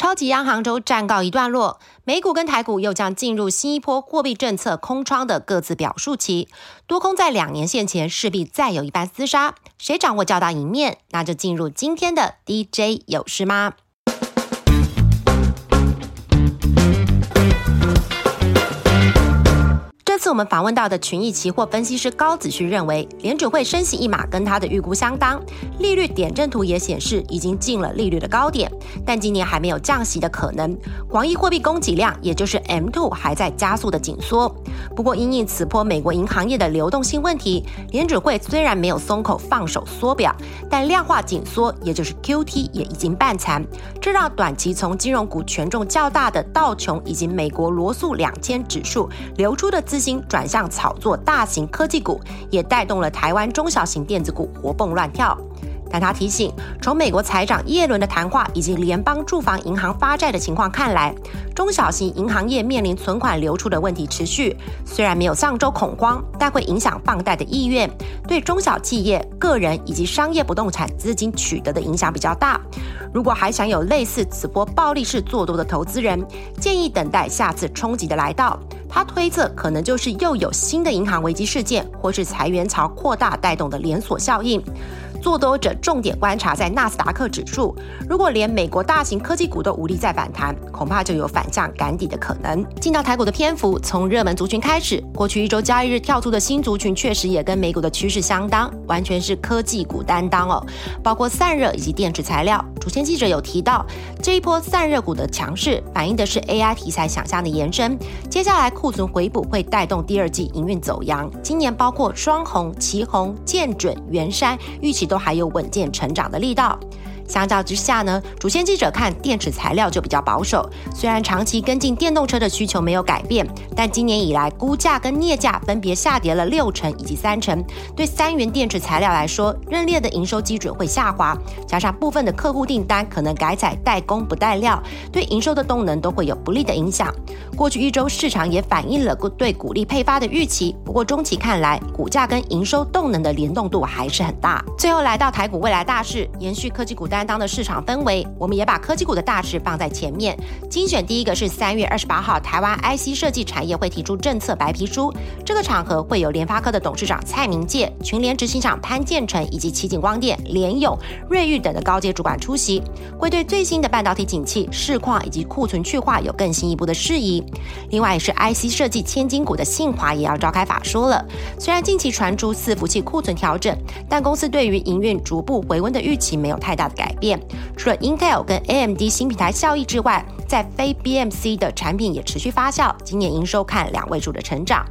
超级央行周暂告一段落，美股跟台股又将进入新一波货币政策空窗的各自表述期。多空在两年线前势必再有一番厮杀，谁掌握较大赢面？那就进入今天的 DJ 有事吗？我们访问到的群益期货分析师高子旭认为，联储会升息一码跟他的预估相当，利率点阵图也显示已经进了利率的高点，但今年还没有降息的可能。广义货币供给量也就是 M2 还在加速的紧缩。不过因应此波美国银行业的流动性问题，联准会虽然没有松口放手缩表，但量化紧缩也就是 QT 也已经半残，这让短期从金融股权重较大的道琼以及美国罗素两千指数流出的资金。转向炒作大型科技股，也带动了台湾中小型电子股活蹦乱跳。但他提醒，从美国财长耶伦的谈话以及联邦住房银行发债的情况看来，中小型银行业面临存款流出的问题持续。虽然没有上周恐慌，但会影响放贷的意愿，对中小企业、个人以及商业不动产资金取得的影响比较大。如果还想有类似此波暴力式做多的投资人，建议等待下次冲击的来到。他推测，可能就是又有新的银行危机事件，或是裁员潮扩大带动的连锁效应。做多者重点观察在纳斯达克指数，如果连美国大型科技股都无力再反弹，恐怕就有反向赶底的可能。进到台股的篇幅，从热门族群开始，过去一周交易日跳出的新族群，确实也跟美股的趋势相当，完全是科技股担当哦，包括散热以及电池材料。主线记者有提到，这一波散热股的强势，反映的是 AI 题材想象的延伸。接下来库存回补会带动第二季营运走阳。今年包括双红、旗红、建准、元山，预期都还有稳健成长的力道。相较之下呢，主线记者看电池材料就比较保守。虽然长期跟进电动车的需求没有改变，但今年以来估价跟镍价分别下跌了六成以及三成。对三元电池材料来说，认列的营收基准会下滑，加上部分的客户订单可能改采代工不带料，对营收的动能都会有不利的影响。过去一周市场也反映了对股利配发的预期，不过中期看来，股价跟营收动能的联动度还是很大。最后来到台股未来大势，延续科技股单。担当的市场氛围，我们也把科技股的大势放在前面。精选第一个是三月二十八号，台湾 IC 设计产业会提出政策白皮书。这个场合会有联发科的董事长蔡明介、群联执行长潘建成以及奇景光电、联咏、瑞昱等的高阶主管出席，会对最新的半导体景气、市况以及库存去化有更新一步的事宜。另外，也是 IC 设计千金股的信华也要召开法说了。虽然近期传出伺服器库存调整，但公司对于营运逐步回温的预期没有太大的改。改变，除了 Intel 跟 AMD 新平台效益之外，在非 BMC 的产品也持续发酵，今年营收看两位数的成长。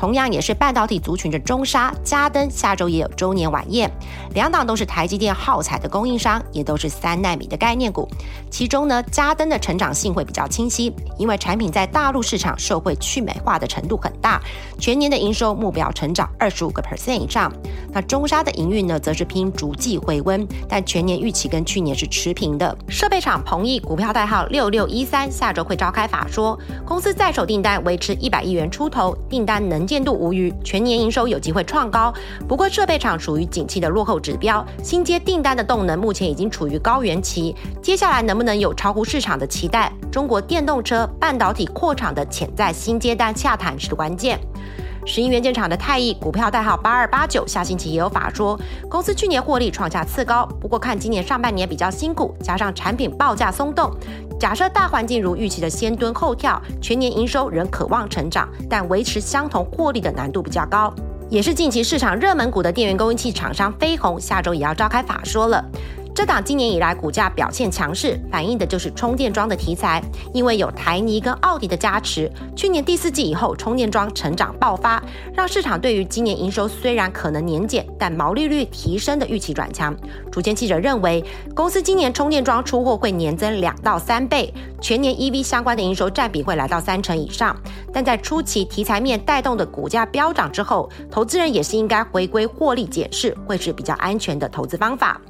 同样也是半导体族群的中沙、嘉登，下周也有周年晚宴。两档都是台积电耗材的供应商，也都是三纳米的概念股。其中呢，嘉登的成长性会比较清晰，因为产品在大陆市场受惠去美化的程度很大，全年的营收目标成长二十五个 percent 以上。那中沙的营运呢，则是拼逐季回温，但全年预期跟去年是持平的。设备厂鹏毅股票代号六六一三，下周会召开法说，公司在手订单维持一百亿元出头，订单能。见度无虞，全年营收有机会创高。不过设备厂属于景气的落后指标，新接订单的动能目前已经处于高原期。接下来能不能有超乎市场的期待？中国电动车半导体扩厂的潜在新接单洽谈是关键。石英元件厂的泰益股票代号八二八九，下星期也有法说，公司去年获利创下次高，不过看今年上半年比较辛苦，加上产品报价松动，假设大环境如预期的先蹲后跳，全年营收仍渴望成长，但维持相同获利的难度比较高。也是近期市场热门股的电源供应器厂商飞鸿，下周也要召开法说了。这档今年以来股价表现强势，反映的就是充电桩的题材。因为有台泥跟奥迪的加持，去年第四季以后，充电桩成长爆发，让市场对于今年营收虽然可能年减，但毛利率提升的预期转强。主监记者认为，公司今年充电桩出货会年增两到三倍，全年 EV 相关的营收占比会来到三成以上。但在初期题材面带动的股价飙涨之后，投资人也是应该回归获利解释，会是比较安全的投资方法。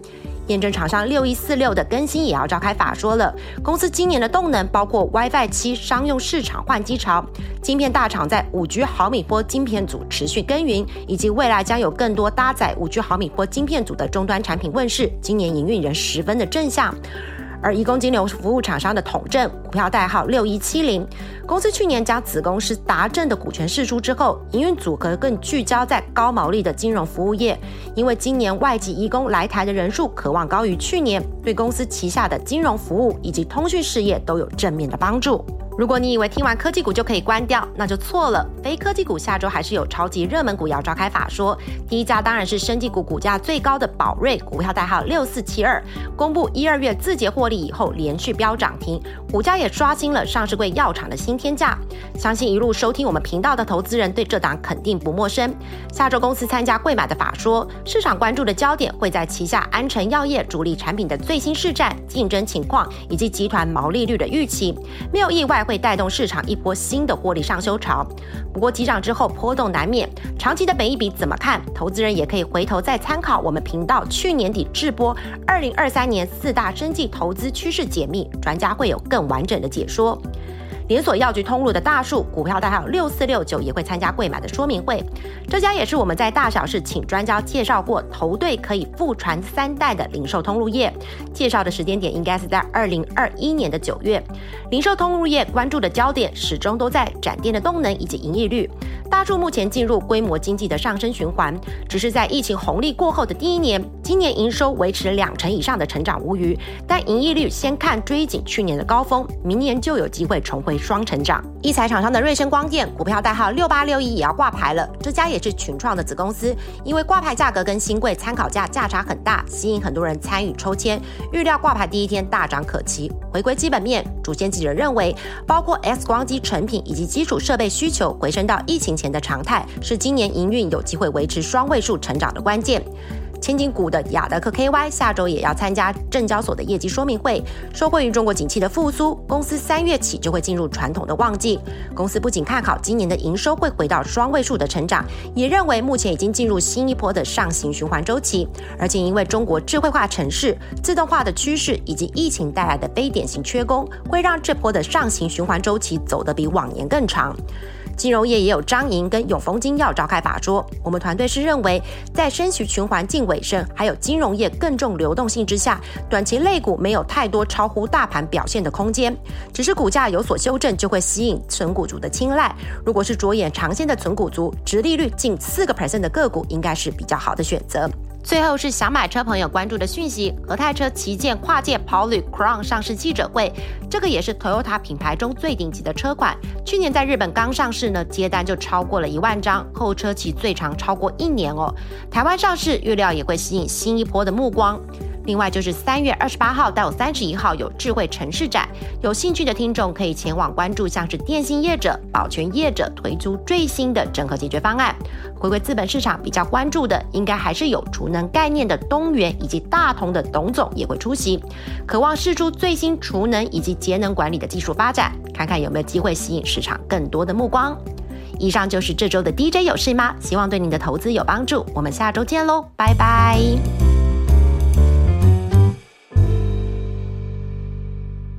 验证厂商六一四六的更新也要召开法说了。公司今年的动能包括 WiFi 七商用市场换机潮，晶片大厂在五 G 毫米波晶片组持续耕耘，以及未来将有更多搭载五 G 毫米波晶片组的终端产品问世。今年营运仍十分的正向。而移工金流服务厂商的统证股票代号六一七零，公司去年将子公司达正的股权释出之后，营运组合更聚焦在高毛利的金融服务业。因为今年外籍移工来台的人数渴望高于去年，对公司旗下的金融服务以及通讯事业都有正面的帮助。如果你以为听完科技股就可以关掉，那就错了。非科技股下周还是有超级热门股要召开法说。第一家当然是生技股股价最高的宝瑞，股票代号六四七二，公布一二月字节获利以后连续飙涨停，股价也刷新了上市柜药厂的新天价。相信一路收听我们频道的投资人对这档肯定不陌生。下周公司参加贵买的法说，市场关注的焦点会在旗下安诚药业主力产品的最新市占、竞争情况以及集团毛利率的预期。没有意外。会带动市场一波新的获利上修潮，不过急涨之后波动难免，长期的本益比怎么看？投资人也可以回头再参考我们频道去年底制播二零二三年四大生计投资趋势解密，专家会有更完整的解说。连锁药局通路的大树股票代号六四六九也会参加贵买的说明会，这家也是我们在大小事请专家介绍过，投对可以复传三代的零售通路业。介绍的时间点应该是在二零二一年的九月。零售通路业关注的焦点始终都在展店的动能以及盈利率。大树目前进入规模经济的上升循环，只是在疫情红利过后的第一年，今年营收维持两成以上的成长无虞，但盈利率先看追紧去年的高峰，明年就有机会重回双成长。一财厂商的瑞声光电股票代号六八六一也要挂牌了，这家也是群创的子公司，因为挂牌价格跟新贵参考价价差很大，吸引很多人参与抽签，预料挂牌第一天大涨可期。回归基本面，主线记者认为，包括 X 光机成品以及基础设备需求回升到疫情。前的常态是今年营运有机会维持双位数成长的关键。千金股的雅德克 KY 下周也要参加证交所的业绩说明会，受惠于中国景气的复苏，公司三月起就会进入传统的旺季。公司不仅看好今年的营收会回到双位数的成长，也认为目前已经进入新一波的上行循环周期。而且因为中国智慧化城市、自动化的趋势以及疫情带来的非典型缺工，会让这波的上行循环周期走得比往年更长。金融业也有张营跟永丰金要召开法说，我们团队是认为，在升息循环近尾声，还有金融业更重流动性之下，短期类股没有太多超乎大盘表现的空间，只是股价有所修正，就会吸引存股族的青睐。如果是着眼长线的存股族，直利率近四个 percent 的个股，应该是比较好的选择。最后是想买车朋友关注的讯息，和泰车旗舰跨界跑旅 Crown 上市记者会，这个也是 Toyota 品牌中最顶级的车款。去年在日本刚上市呢，接单就超过了一万张，候车期最长超过一年哦。台湾上市预料也会吸引新一波的目光。另外就是三月二十八号到三十一号有智慧城市展，有兴趣的听众可以前往关注，像是电信业者、保全业者推出最新的整合解决方案。回归资本市场比较关注的，应该还是有储能概念的东元以及大同的董总也会出席，渴望试出最新储能以及节能管理的技术发展，看看有没有机会吸引市场更多的目光。以上就是这周的 DJ 有事吗？希望对您的投资有帮助，我们下周见喽，拜拜。